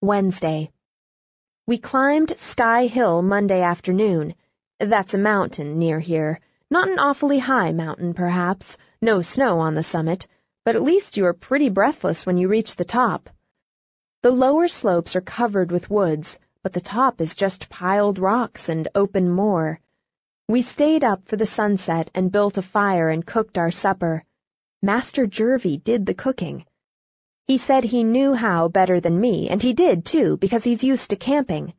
Wednesday. We climbed Sky Hill Monday afternoon. That's a mountain near here. Not an awfully high mountain, perhaps. No snow on the summit, but at least you are pretty breathless when you reach the top. The lower slopes are covered with woods, but the top is just piled rocks and open moor. We stayed up for the sunset and built a fire and cooked our supper. Master Jervie did the cooking. He said he knew how better than me, and he did too, because he's used to camping.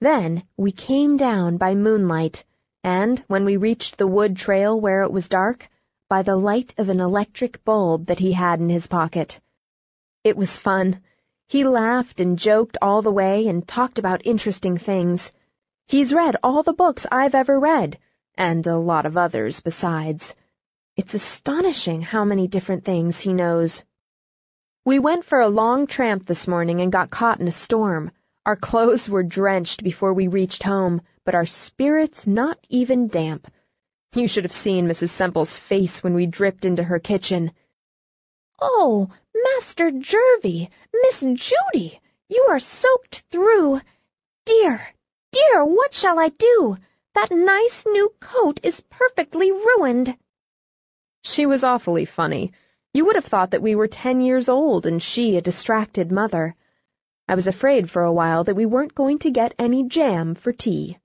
Then we came down by moonlight, and when we reached the wood trail where it was dark, by the light of an electric bulb that he had in his pocket. It was fun. He laughed and joked all the way and talked about interesting things. He's read all the books I've ever read, and a lot of others besides. It's astonishing how many different things he knows. We went for a long tramp this morning and got caught in a storm. Our clothes were drenched before we reached home, but our spirits not even damp. You should have seen Mrs. Semple's face when we dripped into her kitchen. Oh, Master Jervie, Miss Judy, you are soaked through. Dear, dear, what shall I do? That nice new coat is perfectly ruined. She was awfully funny. You would have thought that we were ten years old and she a distracted mother. I was afraid for a while that we weren't going to get any jam for tea.